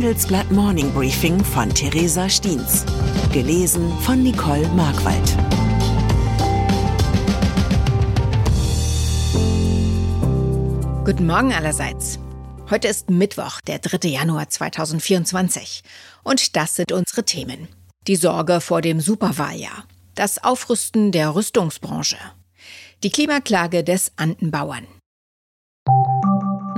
Handelsblatt Morning Briefing von Theresa Stiens. Gelesen von Nicole Markwald. Guten Morgen allerseits. Heute ist Mittwoch, der 3. Januar 2024. Und das sind unsere Themen. Die Sorge vor dem Superwahljahr. Das Aufrüsten der Rüstungsbranche. Die Klimaklage des Andenbauern.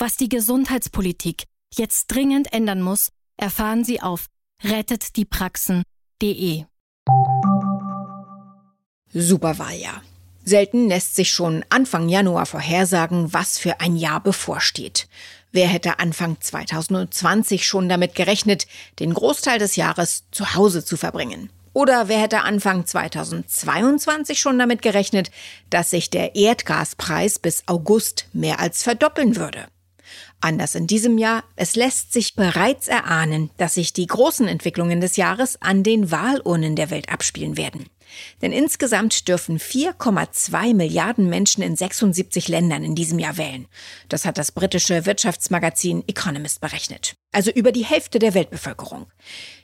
Was die Gesundheitspolitik jetzt dringend ändern muss, erfahren Sie auf rettetdiepraxen.de. Superwahljahr. Selten lässt sich schon Anfang Januar vorhersagen, was für ein Jahr bevorsteht. Wer hätte Anfang 2020 schon damit gerechnet, den Großteil des Jahres zu Hause zu verbringen? Oder wer hätte Anfang 2022 schon damit gerechnet, dass sich der Erdgaspreis bis August mehr als verdoppeln würde? Anders in diesem Jahr, es lässt sich bereits erahnen, dass sich die großen Entwicklungen des Jahres an den Wahlurnen der Welt abspielen werden. Denn insgesamt dürfen 4,2 Milliarden Menschen in 76 Ländern in diesem Jahr wählen. Das hat das britische Wirtschaftsmagazin Economist berechnet. Also über die Hälfte der Weltbevölkerung.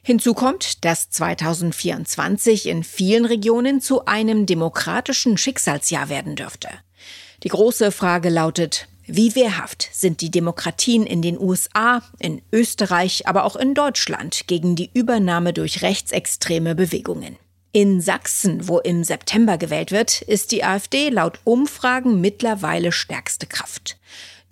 Hinzu kommt, dass 2024 in vielen Regionen zu einem demokratischen Schicksalsjahr werden dürfte. Die große Frage lautet, wie wehrhaft sind die Demokratien in den USA, in Österreich, aber auch in Deutschland gegen die Übernahme durch rechtsextreme Bewegungen? In Sachsen, wo im September gewählt wird, ist die AfD laut Umfragen mittlerweile stärkste Kraft.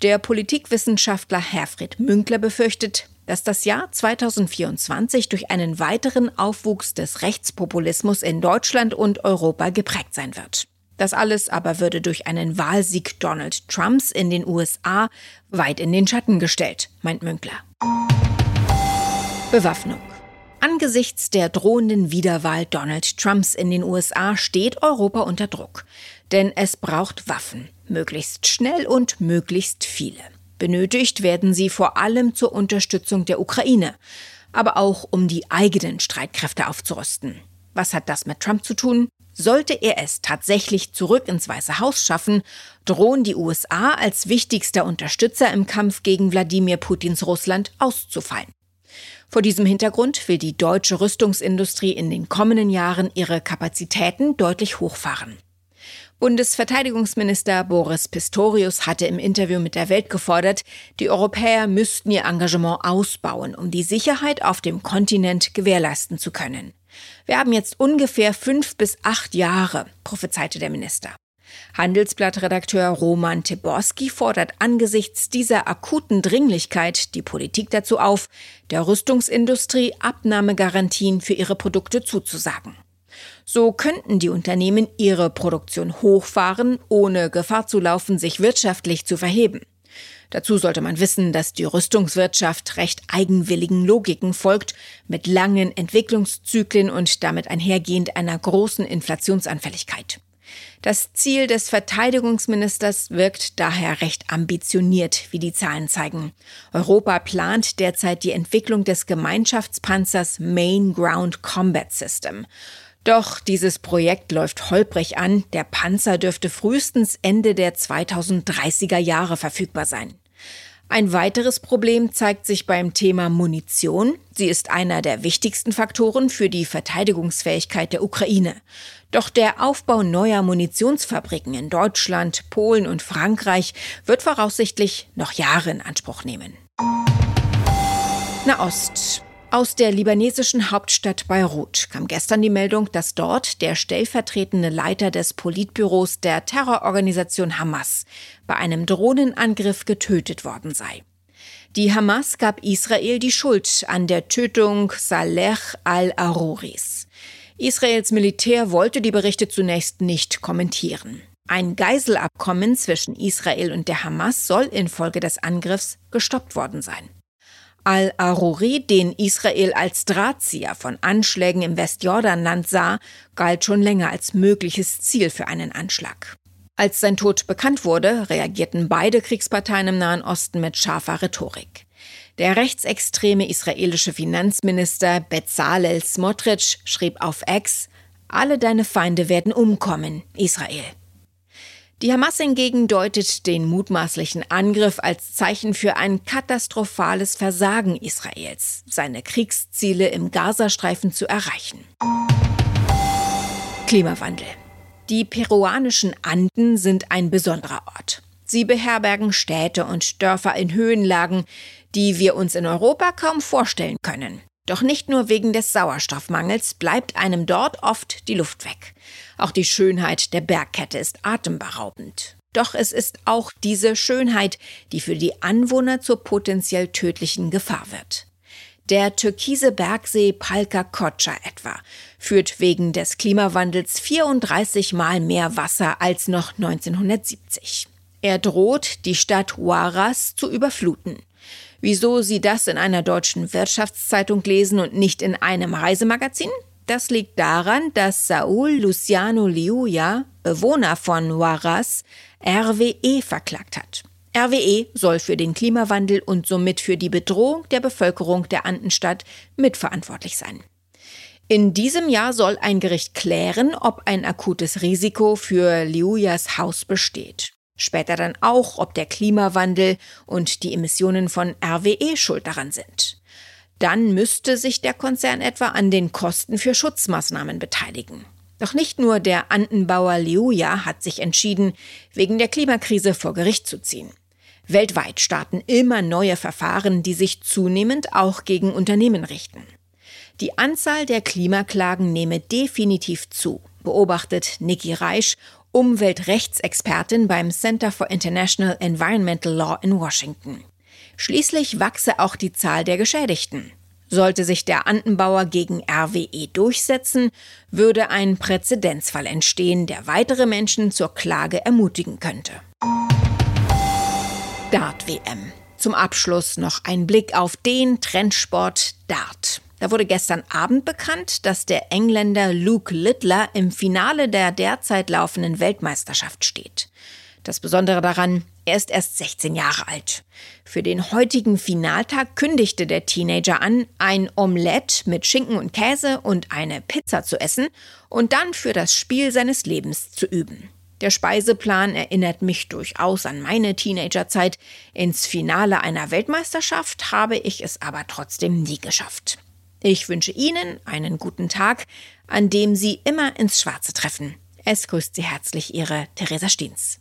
Der Politikwissenschaftler Herfried Münkler befürchtet, dass das Jahr 2024 durch einen weiteren Aufwuchs des Rechtspopulismus in Deutschland und Europa geprägt sein wird. Das alles aber würde durch einen Wahlsieg Donald Trumps in den USA weit in den Schatten gestellt, meint Münkler. Bewaffnung. Angesichts der drohenden Wiederwahl Donald Trumps in den USA steht Europa unter Druck. Denn es braucht Waffen, möglichst schnell und möglichst viele. Benötigt werden sie vor allem zur Unterstützung der Ukraine, aber auch um die eigenen Streitkräfte aufzurüsten. Was hat das mit Trump zu tun? Sollte er es tatsächlich zurück ins Weiße Haus schaffen, drohen die USA als wichtigster Unterstützer im Kampf gegen Wladimir Putins Russland auszufallen. Vor diesem Hintergrund will die deutsche Rüstungsindustrie in den kommenden Jahren ihre Kapazitäten deutlich hochfahren. Bundesverteidigungsminister Boris Pistorius hatte im Interview mit der Welt gefordert, die Europäer müssten ihr Engagement ausbauen, um die Sicherheit auf dem Kontinent gewährleisten zu können. Wir haben jetzt ungefähr fünf bis acht Jahre, prophezeite der Minister. Handelsblattredakteur Roman Teborski fordert angesichts dieser akuten Dringlichkeit die Politik dazu auf, der Rüstungsindustrie Abnahmegarantien für ihre Produkte zuzusagen. So könnten die Unternehmen ihre Produktion hochfahren, ohne Gefahr zu laufen, sich wirtschaftlich zu verheben. Dazu sollte man wissen, dass die Rüstungswirtschaft recht eigenwilligen Logiken folgt, mit langen Entwicklungszyklen und damit einhergehend einer großen Inflationsanfälligkeit. Das Ziel des Verteidigungsministers wirkt daher recht ambitioniert, wie die Zahlen zeigen. Europa plant derzeit die Entwicklung des Gemeinschaftspanzers Main Ground Combat System. Doch dieses Projekt läuft holprig an. Der Panzer dürfte frühestens Ende der 2030er Jahre verfügbar sein. Ein weiteres Problem zeigt sich beim Thema Munition. Sie ist einer der wichtigsten Faktoren für die Verteidigungsfähigkeit der Ukraine. Doch der Aufbau neuer Munitionsfabriken in Deutschland, Polen und Frankreich wird voraussichtlich noch Jahre in Anspruch nehmen. Nahost. Aus der libanesischen Hauptstadt Beirut kam gestern die Meldung, dass dort der stellvertretende Leiter des Politbüros der Terrororganisation Hamas bei einem Drohnenangriff getötet worden sei. Die Hamas gab Israel die Schuld an der Tötung Saleh al-Arouris. Israels Militär wollte die Berichte zunächst nicht kommentieren. Ein Geiselabkommen zwischen Israel und der Hamas soll infolge des Angriffs gestoppt worden sein. Al-Aruri, den Israel als Drahtzieher von Anschlägen im Westjordanland sah, galt schon länger als mögliches Ziel für einen Anschlag. Als sein Tod bekannt wurde, reagierten beide Kriegsparteien im Nahen Osten mit scharfer Rhetorik. Der rechtsextreme israelische Finanzminister Bezalel Smotrich schrieb auf Ex, alle deine Feinde werden umkommen, Israel. Die Hamas hingegen deutet den mutmaßlichen Angriff als Zeichen für ein katastrophales Versagen Israels, seine Kriegsziele im Gazastreifen zu erreichen. Klimawandel. Die peruanischen Anden sind ein besonderer Ort. Sie beherbergen Städte und Dörfer in Höhenlagen, die wir uns in Europa kaum vorstellen können. Doch nicht nur wegen des Sauerstoffmangels bleibt einem dort oft die Luft weg. Auch die Schönheit der Bergkette ist atemberaubend. Doch es ist auch diese Schönheit, die für die Anwohner zur potenziell tödlichen Gefahr wird. Der türkise Bergsee Palka Kocha etwa führt wegen des Klimawandels 34 Mal mehr Wasser als noch 1970. Er droht, die Stadt Huaraz zu überfluten. Wieso Sie das in einer deutschen Wirtschaftszeitung lesen und nicht in einem Reisemagazin? Das liegt daran, dass Saul Luciano Liuya, Bewohner von Huaraz, RWE verklagt hat. RWE soll für den Klimawandel und somit für die Bedrohung der Bevölkerung der Andenstadt mitverantwortlich sein. In diesem Jahr soll ein Gericht klären, ob ein akutes Risiko für Liuyas Haus besteht. Später dann auch, ob der Klimawandel und die Emissionen von RWE schuld daran sind. Dann müsste sich der Konzern etwa an den Kosten für Schutzmaßnahmen beteiligen. Doch nicht nur der Andenbauer Liuya hat sich entschieden, wegen der Klimakrise vor Gericht zu ziehen. Weltweit starten immer neue Verfahren, die sich zunehmend auch gegen Unternehmen richten. Die Anzahl der Klimaklagen nehme definitiv zu, beobachtet Niki Reisch Umweltrechtsexpertin beim Center for International Environmental Law in Washington. Schließlich wachse auch die Zahl der Geschädigten. Sollte sich der Andenbauer gegen RWE durchsetzen, würde ein Präzedenzfall entstehen, der weitere Menschen zur Klage ermutigen könnte. Dart-WM. Zum Abschluss noch ein Blick auf den Trendsport Dart. Da wurde gestern Abend bekannt, dass der Engländer Luke Littler im Finale der derzeit laufenden Weltmeisterschaft steht. Das Besondere daran, er ist erst 16 Jahre alt. Für den heutigen Finaltag kündigte der Teenager an, ein Omelett mit Schinken und Käse und eine Pizza zu essen und dann für das Spiel seines Lebens zu üben. Der Speiseplan erinnert mich durchaus an meine Teenagerzeit. Ins Finale einer Weltmeisterschaft habe ich es aber trotzdem nie geschafft. Ich wünsche Ihnen einen guten Tag, an dem Sie immer ins Schwarze treffen. Es grüßt Sie herzlich Ihre Theresa Stiens.